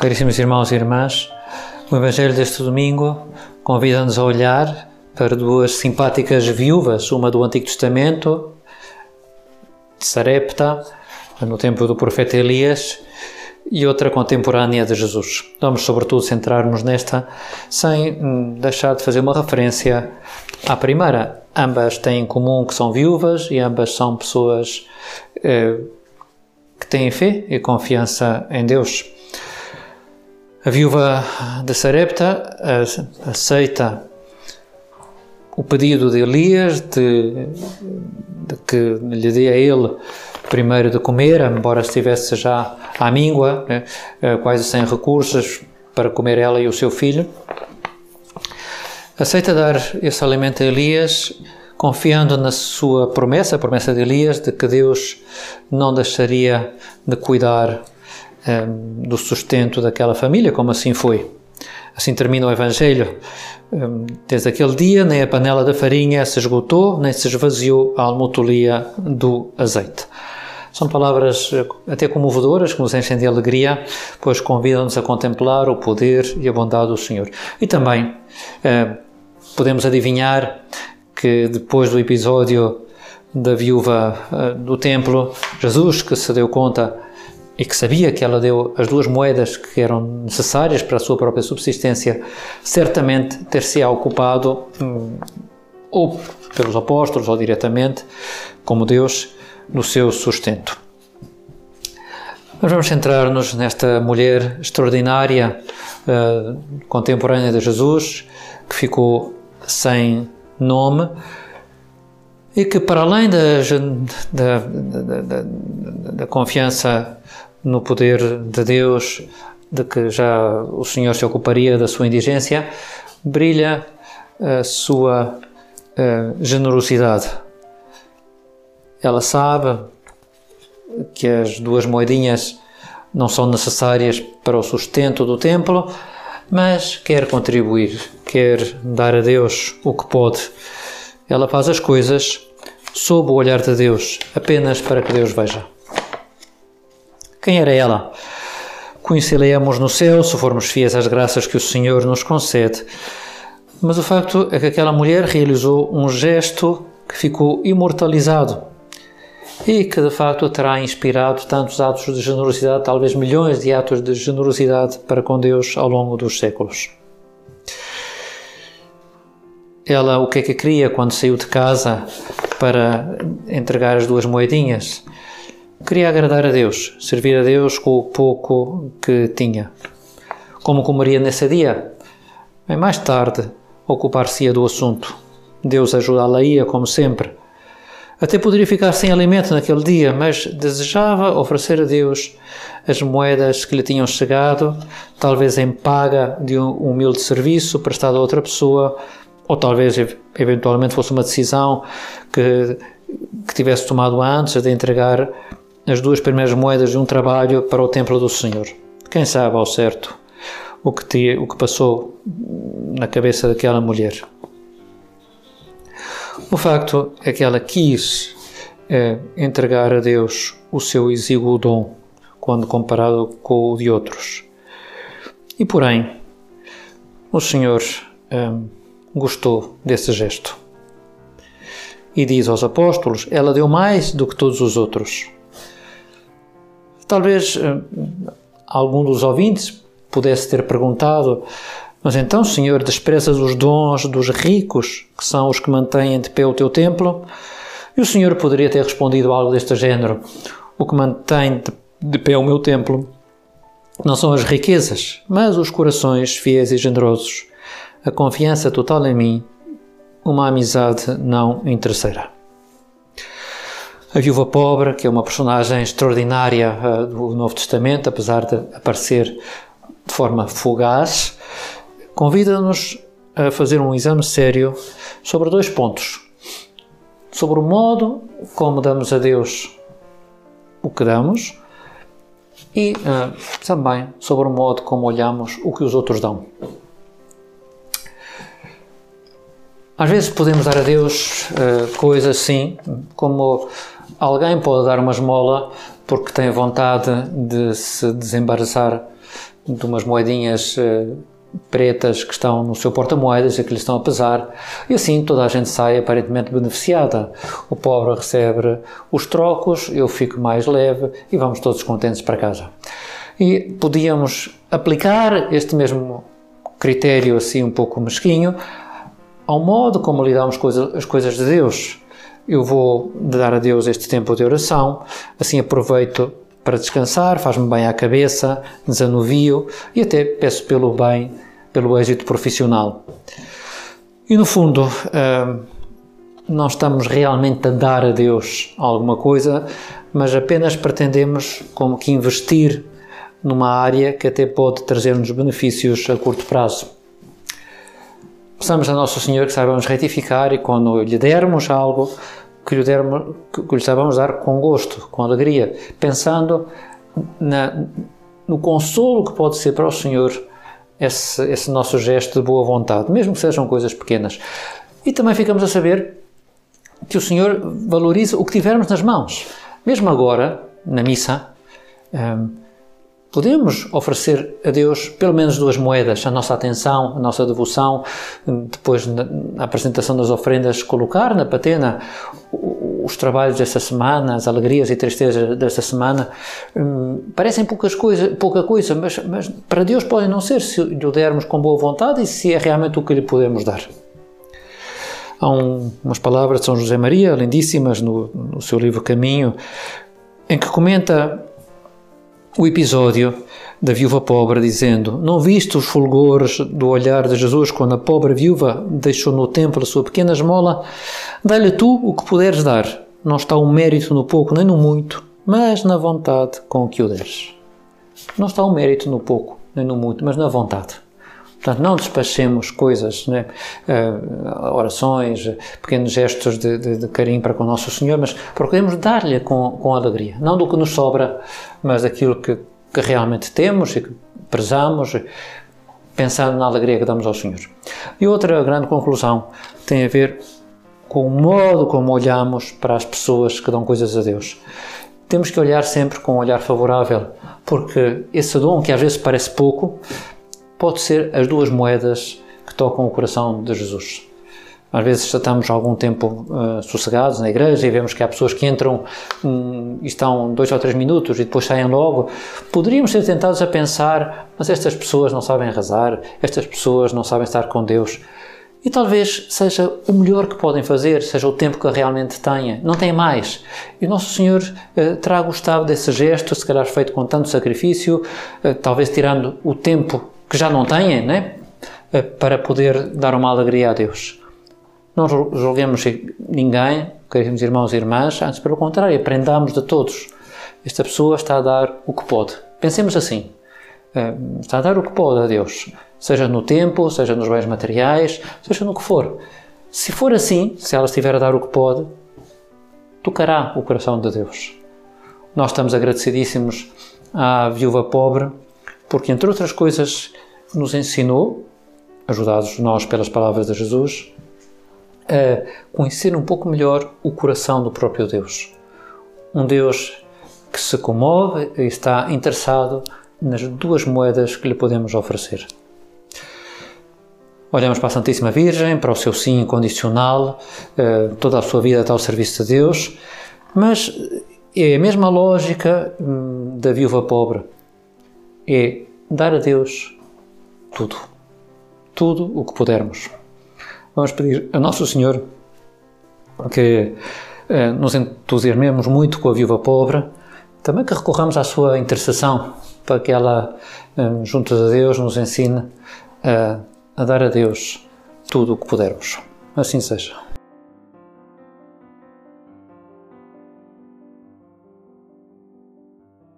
Caríssimos irmãos e irmãs, o Evangelho deste domingo convida-nos a olhar para duas simpáticas viúvas, uma do Antigo Testamento, de Sarepta, no tempo do profeta Elias, e outra contemporânea de Jesus. Vamos, sobretudo, centrar-nos nesta, sem deixar de fazer uma referência à primeira. Ambas têm em comum que são viúvas e ambas são pessoas eh, que têm fé e confiança em Deus. A viúva de Sarepta aceita o pedido de Elias de, de, que lhe dê a ele primeiro de comer, embora estivesse já à míngua, né, eh, quase sem recursos para comer ela e o seu filho. Aceita dar esse alimento a Elias, confiando na sua promessa, a promessa de Elias, de que Deus não deixaria de cuidar um, ehm, do sustento daquela família, como assim foi. Assim termina o Evangelho. Um, desde aquele dia, nem a panela da farinha se esgotou, nem se esvaziou a almotolia do azeite. São palavras eh, até comovedoras que nos enchem de alegria, pois convidam-nos a contemplar o poder e a bondade do Senhor. E também eh, podemos adivinhar que depois do episódio da viúva eh, do templo, Jesus, que se deu conta e que sabia que ela deu as duas moedas que eram necessárias para a sua própria subsistência, certamente ter-se-á ocupado, hum, ou pelos apóstolos ou diretamente, como Deus, no seu sustento. Mas vamos centrar-nos nesta mulher extraordinária, uh, contemporânea de Jesus, que ficou sem nome e que, para além da, da, da, da confiança no poder de Deus, de que já o Senhor se ocuparia da sua indigência, brilha a sua uh, generosidade ela sabe que as duas moedinhas não são necessárias para o sustento do templo, mas quer contribuir, quer dar a Deus o que pode. Ela faz as coisas sob o olhar de Deus, apenas para que Deus veja. Quem era ela? Conhecê-la-emos no céu se formos fiéis às graças que o Senhor nos concede. Mas o facto é que aquela mulher realizou um gesto que ficou imortalizado e que de facto terá inspirado tantos atos de generosidade, talvez milhões de atos de generosidade para com Deus ao longo dos séculos. Ela o que é que queria quando saiu de casa para entregar as duas moedinhas? Queria agradar a Deus, servir a Deus com o pouco que tinha. Como comeria nesse dia? Bem, mais tarde ocupar-se-ia do assunto. Deus ajudá-la-ia, como sempre até poderia ficar sem alimento naquele dia, mas desejava oferecer a Deus as moedas que lhe tinham chegado, talvez em paga de um humilde serviço prestado a outra pessoa, ou talvez eventualmente fosse uma decisão que, que tivesse tomado antes de entregar as duas primeiras moedas de um trabalho para o templo do Senhor. Quem sabe ao certo o que, te, o que passou na cabeça daquela mulher. O facto é que ela quis é, entregar a Deus o seu exíguo dom quando comparado com o de outros. E porém, o Senhor é, gostou desse gesto. E diz aos apóstolos: Ela deu mais do que todos os outros. Talvez é, algum dos ouvintes pudesse ter perguntado: mas então, Senhor, desprezas os dons dos ricos, que são os que mantêm de pé o teu templo? E o Senhor poderia ter respondido algo deste género: O que mantém de pé o meu templo não são as riquezas, mas os corações fiéis e generosos, a confiança total em mim, uma amizade não interesseira. A viúva pobre, que é uma personagem extraordinária uh, do Novo Testamento, apesar de aparecer de forma fugaz, convida-nos a fazer um exame sério sobre dois pontos. Sobre o modo como damos a Deus o que damos e uh, também sobre o modo como olhamos o que os outros dão. Às vezes podemos dar a Deus uh, coisas assim, como alguém pode dar uma esmola porque tem vontade de se desembaraçar de umas moedinhas uh, pretas que estão no seu porta-moedas e que lhe estão a pesar, e assim toda a gente sai aparentemente beneficiada. O pobre recebe os trocos, eu fico mais leve e vamos todos contentes para casa. E podíamos aplicar este mesmo critério assim um pouco mesquinho ao modo como lidamos com as coisas de Deus. Eu vou dar a Deus este tempo de oração, assim aproveito para descansar, faz-me bem à cabeça, desanuvio e até peço pelo bem, pelo êxito profissional. E no fundo, hum, não estamos realmente a dar a Deus alguma coisa, mas apenas pretendemos como que investir numa área que até pode trazer-nos benefícios a curto prazo. Peçamos a Nosso Senhor que saibamos retificar e quando lhe dermos algo, que lhe, dermos, que lhe saibamos dar com gosto, com alegria, pensando na, no consolo que pode ser para o Senhor esse, esse nosso gesto de boa vontade, mesmo que sejam coisas pequenas. E também ficamos a saber que o Senhor valoriza o que tivermos nas mãos. Mesmo agora, na missa, um, Podemos oferecer a Deus pelo menos duas moedas, a nossa atenção, a nossa devoção, depois na apresentação das ofrendas, colocar na patena os trabalhos desta semana, as alegrias e tristezas desta semana. Hum, parecem poucas coisa, pouca coisa, mas, mas para Deus podem não ser se lhe dermos com boa vontade e se é realmente o que lhe podemos dar. Há um, umas palavras de São José Maria, lindíssimas, no, no seu livro Caminho, em que comenta o episódio da viúva pobre, dizendo: Não viste os fulgores do olhar de Jesus quando a pobre viúva deixou no templo a sua pequena esmola? Dá-lhe tu o que puderes dar. Não está o mérito no pouco nem no muito, mas na vontade com que o deres. Não está o mérito no pouco nem no muito, mas na vontade. Portanto, não despachemos coisas, né? uh, orações, pequenos gestos de, de, de, carinho para com o nosso Senhor, mas procuremos dar-lhe com, com alegria. Não do que nos sobra, mas daquilo que, que realmente temos e que prezamos, pensando na alegria que damos ao Senhor. E outra grande conclusão tem a ver com o modo como olhamos para as pessoas que dão coisas a Deus. Temos que olhar sempre com um olhar favorável, porque esse dom, que às vezes parece pouco, pode ser as duas moedas que tocam o coração de Jesus. Às vezes estamos algum tempo uh, sossegados na igreja e vemos que há pessoas que entram um, e estão dois ou três minutos e depois saem logo. Poderíamos ser tentados a pensar, mas estas pessoas não sabem rezar, estas pessoas não sabem estar com Deus. E talvez seja o melhor que podem fazer, seja o tempo que realmente tenha. Não tem mais. E Nosso Senhor uh, terá gostado desse gesto, se calhar feito com tanto sacrifício, uh, talvez tirando o tempo que já não têm, né? Eh, para poder dar uma alegria a Deus. Não julguemos ninguém, queridos irmãos e irmãs, antes pelo contrário, aprendamos de todos. Esta pessoa está a dar o que pode. Pensemos assim: eh, está a dar o que pode a Deus, seja no tempo, seja nos bens materiais, seja no que for. Se for assim, se ela estiver a dar o que pode, tocará o coração de Deus. Nós estamos agradecidíssimos à viúva pobre porque, entre outras coisas, nos ensinou, ajudados nós pelas palavras de Jesus, a conhecer um pouco melhor o coração do próprio Deus. Um Deus que se comove e está interessado nas duas moedas que lhe podemos oferecer. Olhamos para a Santíssima Virgem, para o seu sim incondicional, eh, toda a sua vida está ao serviço de Deus, mas é a mesma lógica hum, da viúva pobre é dar a Deus tudo. Tudo o que pudermos. Vamos pedir a Nosso Senhor que eh, nos entusiasmemos muito com a viúva pobre, também que recorramos à sua intercessão para que ela, eh, junto a Deus, nos ensine a, a dar a Deus tudo o que pudermos. Assim seja.